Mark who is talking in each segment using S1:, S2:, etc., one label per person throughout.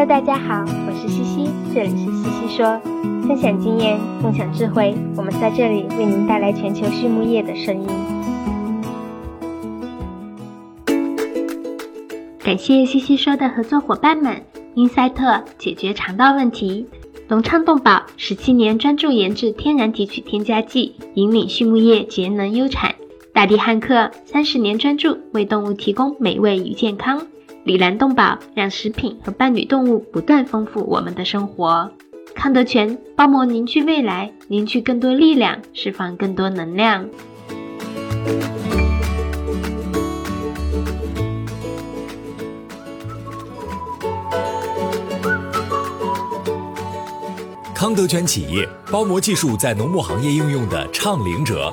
S1: Hello，大家好，我是西西，这里是西西说，分享经验，共享智慧，我们在这里为您带来全球畜牧业的声音。感谢西西说的合作伙伴们：英赛特解决肠道问题，隆畅动宝十七年专注研制天然提取添加剂，引领畜牧业节能优产；大地汉克三十年专注为动物提供美味与健康。李兰动宝让食品和伴侣动物不断丰富我们的生活。康德全包膜凝聚未来，凝聚更多力量，释放更多能量。
S2: 康德全企业包膜技术在农牧行业应用的倡领者，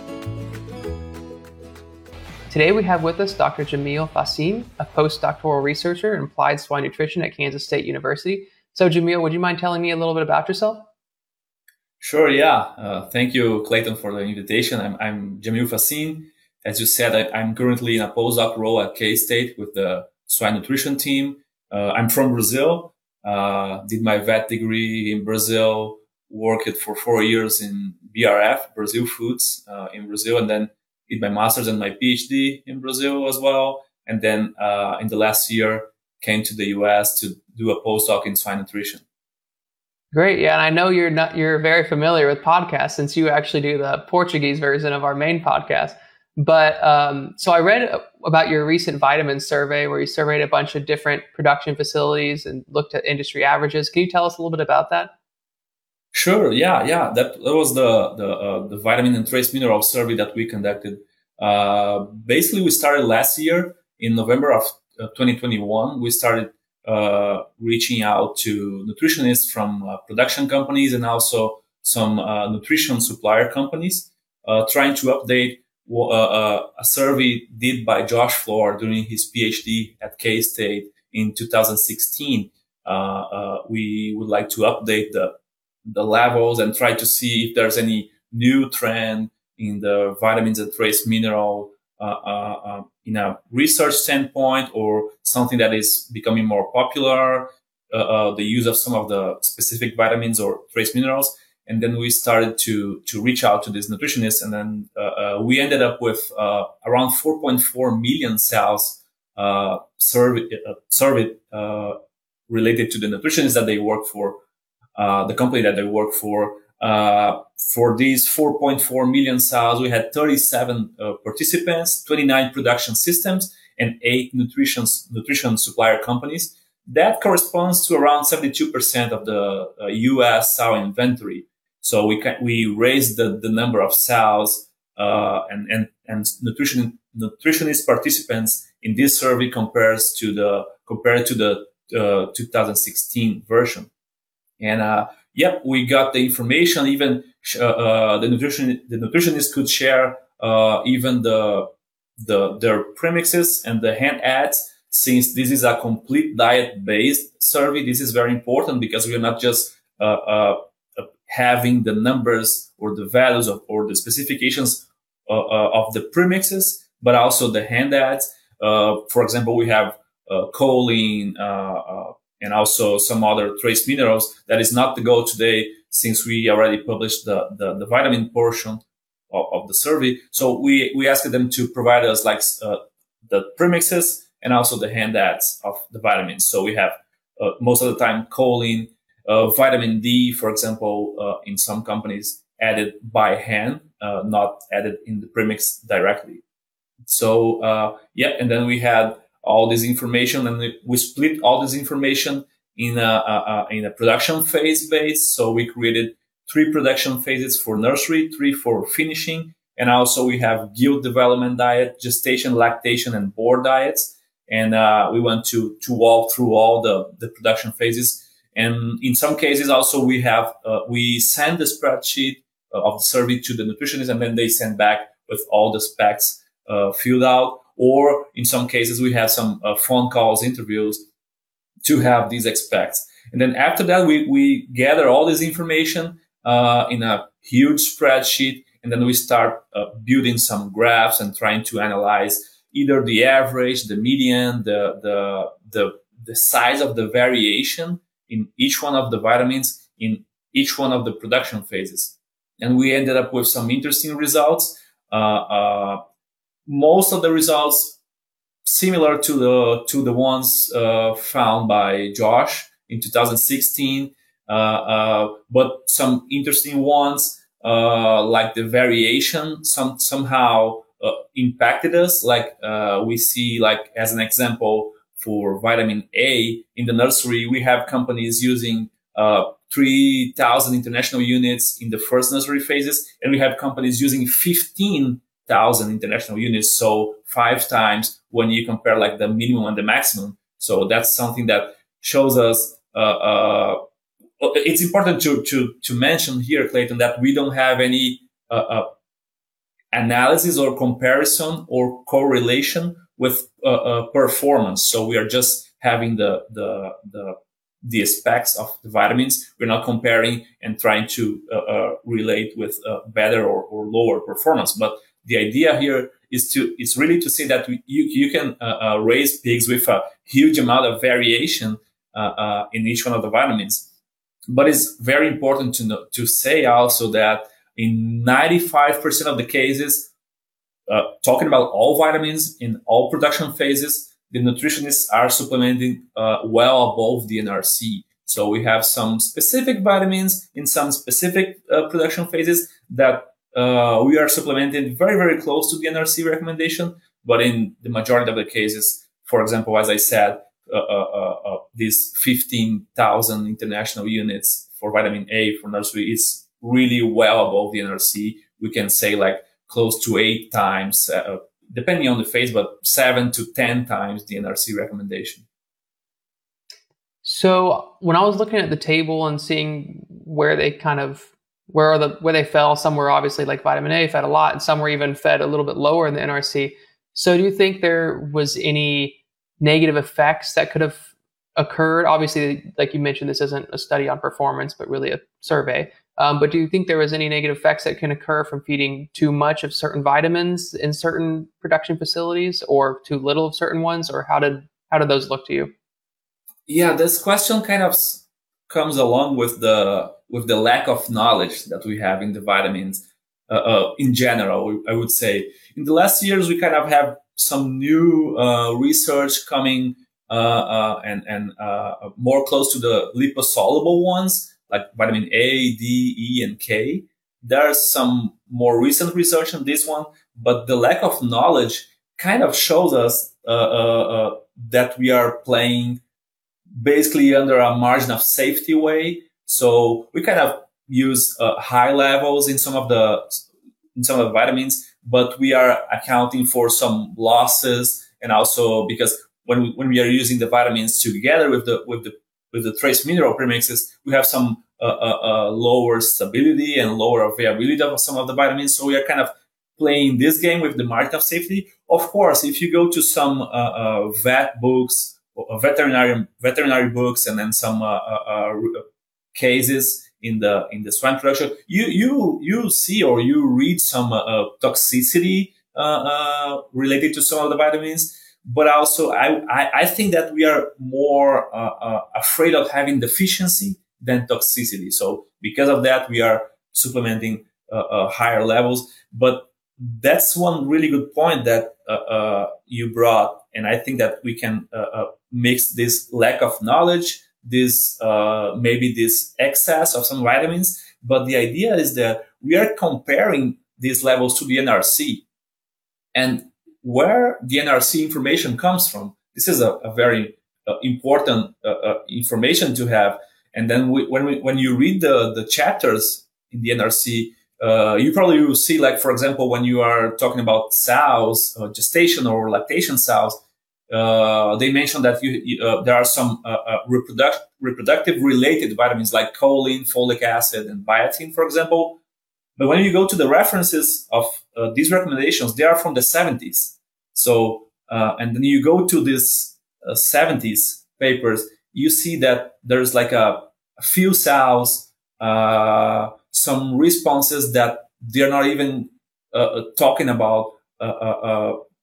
S3: Today we have with us Dr. Jamil Faccin, a postdoctoral researcher in applied swine nutrition at Kansas State University. So, Jamil, would you mind telling me a little bit about yourself?
S4: Sure, yeah. Uh, thank you, Clayton, for the invitation. I'm, I'm Jamil Faccin. As you said, I, am currently in a postdoc role at K-State with the swine nutrition team. Uh, I'm from Brazil, uh, did my vet degree in Brazil, worked for four years in BRF, Brazil Foods, uh, in Brazil, and then did my master's and my PhD in Brazil as well. And then, uh, in the last year, came to the US to do a postdoc in swine nutrition.
S3: Great, yeah, and I know you're not you're very familiar with podcasts since you actually do the Portuguese version of our main podcast. But um, so I read about your recent vitamin survey where you surveyed a bunch of different production facilities and looked at industry averages. Can you tell us a little bit about that?
S4: Sure. Yeah, yeah. That, that was the the, uh, the vitamin and trace mineral survey that we conducted. Uh, basically, we started last year in November of uh, 2021. We started uh, reaching out to nutritionists from uh, production companies and also some uh, nutrition supplier companies, uh, trying to update a survey did by Josh Flohr during his PhD at K State in 2016. we would like to update the the levels and try to see if there's any new trend in the vitamins and trace mineral uh, uh, uh, in a research standpoint or something that is becoming more popular, uh, uh, the use of some of the specific vitamins or trace minerals. And then we started to, to reach out to these nutritionists. And then uh, we ended up with around 4.4 million cells surveyed related to the nutritionists that they work for, uh, the company that they work for, uh, for these 4.4 million cells, we had 37 uh, participants, 29 production systems, and eight nutrition, nutrition supplier companies. That corresponds to around 72% of the uh, US sow inventory. So we can, we raised the, the number of cells, uh, and, and, and nutrition, nutritionist participants in this survey compares to the, compared to the, uh, 2016 version. And, uh, yep, we got the information. Even uh, uh, the nutrition the nutritionist could share uh, even the the their premixes and the hand adds. Since this is a complete diet based survey, this is very important because we are not just uh, uh, having the numbers or the values of, or the specifications of the premixes, but also the hand adds. for example, we have choline, and also some other trace minerals. That is not the goal today since we already published the, the, the vitamin portion of, of, the survey. So we, we asked them to provide us like uh, the premixes and also the hand adds of the vitamins. So we have uh, most of the time choline, uh, vitamin D, for example, uh, in some companies added by hand, uh, not added in the premix directly. So, uh, yeah, and then we had all this information and we split all this information in a, a, a, in a production phase base. So we created three production phases for nursery, three for finishing. And also we have gilt development diet, gestation, lactation, and boar diets. And uh, we want to, to walk through all the, the production phases. And in some cases also we have, uh, we send the spreadsheet uh, of the survey to the nutritionist, and then they send back with all the specs uh, filled out. Or in some cases, we have some uh, phone calls, interviews to have these specs. And then after that, we, we gather all this information uh, in a huge spreadsheet, and then we start uh, building some graphs and trying to analyze either the average, the median, the the the the size of the variation in each one of the vitamins in each one of the production phases. And we ended up with some interesting results. Uh, uh, most of the results similar to the to the ones uh, found by Josh in 2016, uh, uh, but some interesting ones uh, like the variation some somehow impacted us. Like we see, like as an example, for vitamin A in the nursery, we have companies using uh, 3,000 international units in the first nursery phases, and we have companies using 15,000 international units. So five times when you compare like the minimum and the maximum. So that's something that shows us, uh, uh, it's important to, to, to mention here, Clayton, that we don't have any, uh, uh, analysis or comparison or correlation with uh, uh, performance. So we are just having the, the, the, the specs of the vitamins. We're not comparing and trying to uh, uh relate with uh, better or, or, lower performance. But the idea here is to, it's really to say that you, you can uh, raise pigs with a huge amount of variation in each one of the vitamins. But it's very important to know, to say also that in 95% of the cases, uh, talking about all vitamins in all production phases, the nutritionists are supplementing uh, well above the NRC. So we have some specific vitamins in some specific uh, production phases that uh, we are supplementing very, very close to the NRC recommendation. But in the majority of the cases, for example, as I said, uh, uh, these 15,000 international units for vitamin A for nursery is really well above the NRC. We can say like close to eight times, uh, depending on the phase, but seven to 10 times the NRC recommendation.
S3: So when I was looking at the table and seeing where they kind of where the where they fell, some were obviously like vitamin A fed a lot, and some were even fed a little bit lower in the NRC. So do you think there was any negative effects that could have occurred? Obviously, like you mentioned, this isn't a study on performance, but really a survey. Um, but do you think there was any negative effects that can occur from feeding too much of certain vitamins in certain production facilities, or too little of certain ones, or how did how did those look to you?
S4: Yeah, this question kind of comes along with the with the lack of knowledge that we have in the vitamins uh, uh, in general. I would say in the last years we kind of have some new uh, research coming uh, uh, and and uh, more close to the liposoluble ones like vitamin A, D, E, and K. There's some more recent research on this one, but the lack of knowledge kind of shows us that we are playing basically under a margin of safety way. So we kind of use uh, high levels in some of the in some of the vitamins, but we are accounting for some losses, and also because when we, when we are using the vitamins together with the with the with the trace mineral premixes, we have some uh, uh, uh, lower stability and lower availability of some of the vitamins. So we are kind of playing this game with the margin of safety. Of course, if you go to some uh, uh, vet books, veterinary veterinary books, and then some cases in the in the swine production, you you you see or you read some toxicity related to some of the vitamins but also I, I, I, think that we are more uh, uh, afraid of having deficiency than toxicity. So because of that, we are supplementing uh, uh higher levels. But that's one really good point that uh, you brought, and I think that we can mix this lack of knowledge, this maybe this excess of some vitamins. But the idea is that we are comparing these levels to the NRC, and where the NRC information comes from. This is a, a very uh, important uh, uh, information to have. And then we, when we, when you read the the chapters in the NRC, uh, you probably will see, like for example, when you are talking about sows, uh, gestation or lactation sows, uh, they mention that you, you, uh, there are some uh, uh, reproduct, reproductive related vitamins like choline, folic acid, and biotin, for example, But when you go to the references of uh, these recommendations, they are from the 70s. So, uh, and then you go to these 70s papers, you see that there's like a, a few cells, some responses that they're not even talking about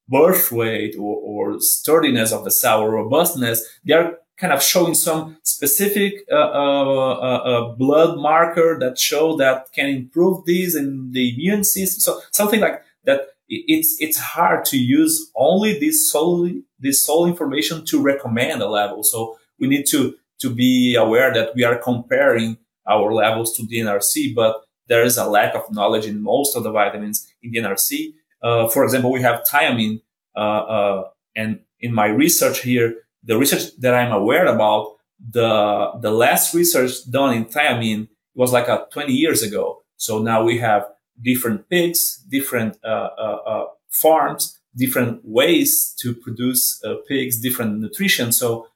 S4: birth weight or, or, sturdiness of the cell or robustness, they are kind of showing some specific uh, uh, uh, blood marker that show that can improve these in the immune system. So something like that. It's it's hard to use only this solely this sole information to recommend a level. So we need to to be aware that we are comparing our levels to DNRC, but there is a lack of knowledge in most of the vitamins in DNRC. Uh, for example, we have thiamine, uh, uh, and in my research here, the research that I'm aware about, the the last research done in thiamine was like a 20 years ago. So now we have different pigs, different uh, farms, different ways to produce pigs, different nutrition. So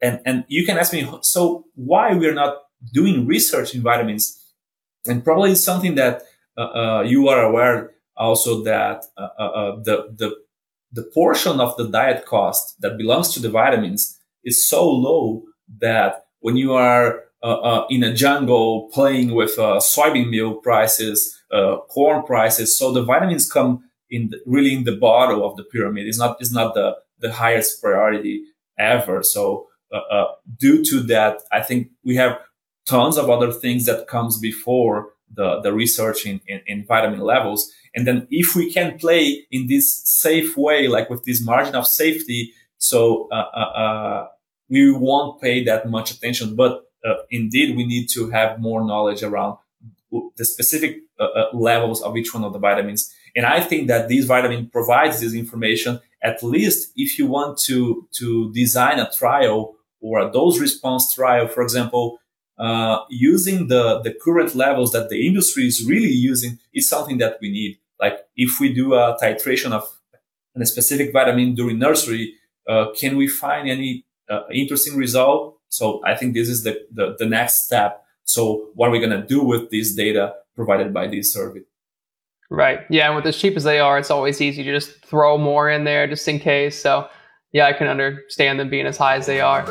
S4: and and you can ask me, so why we're not doing research in vitamins? And probably it's something that uh, uh, you are aware also that uh, uh, uh, the, the, the portion of the diet cost that belongs to the vitamins is so low that when you are uh, in a jungle playing with soybean meal prices, corn prices, so the vitamins come in the, really in the bottom of the pyramid. It's not it's not the the highest priority ever. So due to that, I think we have tons of other things that comes before the, the research in, in, in, vitamin levels. And then if we can play in this safe way, like with this margin of safety, so uh, uh, uh we won't pay that much attention. But uh, indeed, we need to have more knowledge around the specific uh, levels of each one of the vitamins. And I think that this vitamin provides this information. At least if you want to to design a trial or a dose response trial, for example, uh, using the, the current levels that the industry is really using is something that we need. Like if we do a titration of a specific vitamin during nursery, uh, can we find any uh, interesting result? So I think this is the, the, the next step. So what are we going to do with this data provided by this survey?
S3: Right. Yeah. And with as cheap as they are, it's always easy to just throw more in there just in case. So yeah, I can understand them being as high as they are.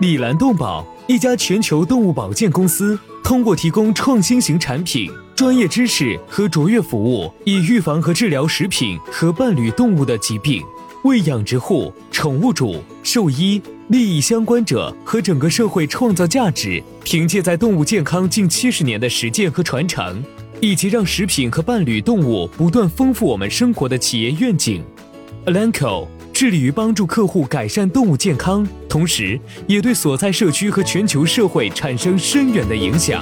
S2: 米兰动保，一家全球动物保健公司，通过提供创新型产品、专业知识和卓越服务，以预防和治疗食品和伴侣动物的疾病，为养殖户、宠物主、兽医、利益相关者和整个社会创造价值。凭借在动物健康近七十年的实践和传承，以及让食品和伴侣动物不断丰富我们生活的企业愿景，Alanco。致力于帮助客户改善动物健康，同时也对所在社区和全球社会产生深远的影响。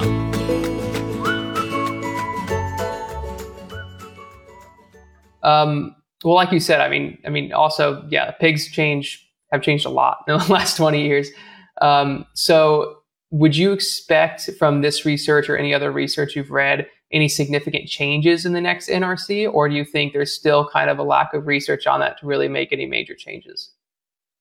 S3: Um, well, like you said, I mean, I mean, also, yeah, pigs change have changed a lot in the last twenty years. Um, so, would you expect from this research or any other research you've read any significant changes in the next NRC, or do you think there's still kind of a lack of research on that to really make any major changes?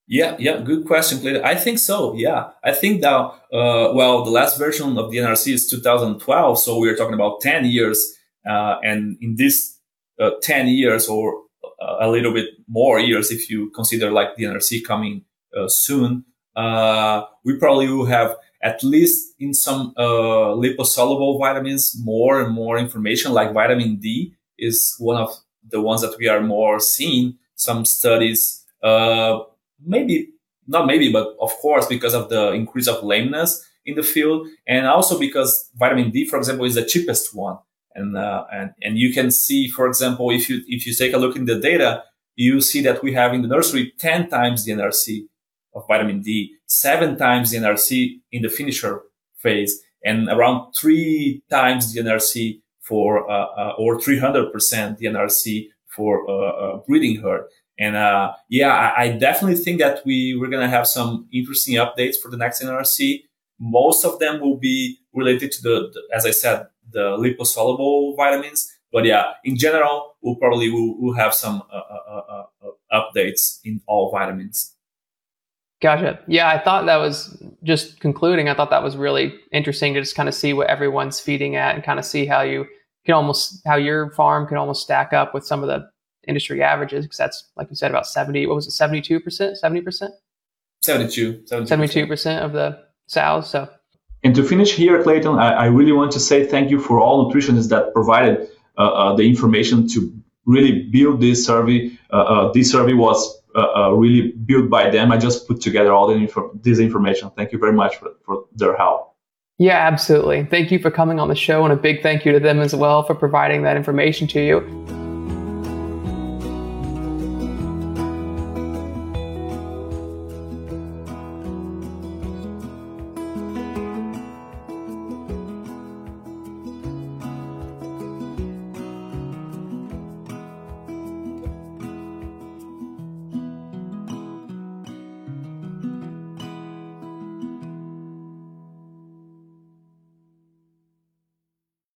S4: Yeah, yeah, good question, Clayton. I think so. Yeah, I think now, uh, well, the last version of the NRC is 2012, so we're talking about 10 years, uh, and in this uh, 10 years or uh, a little bit more years, if you consider like the NRC coming uh, soon, uh, we probably will have at least in some uh, liposoluble vitamins, more and more information, like vitamin D is one of the ones that we are more seeing. Some studies, uh, maybe not maybe, but of course, because of the increase of lameness in the field, and also because vitamin D, for example, is the cheapest one. And uh, and and you can see, for example, if you if you take a look in the data, you see that we have in the nursery ten times the NRC of vitamin D, seven times the NRC in the finisher phase, and around three times the NRC for, uh, uh, or 300% the NRC for uh, uh, breeding herd. And uh, yeah, I, I, definitely think that we we're gonna have some interesting updates for the next NRC. Most of them will be related to the, the as I said, the liposoluble vitamins. But yeah, in general, we'll probably will, will have some uh, updates in all vitamins.
S3: Gotcha. Yeah, I thought that was just concluding, I thought that was really interesting to just kind of see what everyone's feeding at and kind of see how you can almost how your farm can almost stack up with some of the industry averages because that's like you said about 70 what was it 72% 70%
S5: 72
S3: 72 percent of the sows so.
S4: And to finish here clayton I, I, really want to say thank you for all nutritionists that provided uh, uh, the information to really build this survey. Uh, uh this survey was uh, uh, really built by them. I just put together all the this information. Thank you very much for, for their help.
S3: Yeah absolutely. Thank you for coming on the show and a big thank you to them as well for providing that information to you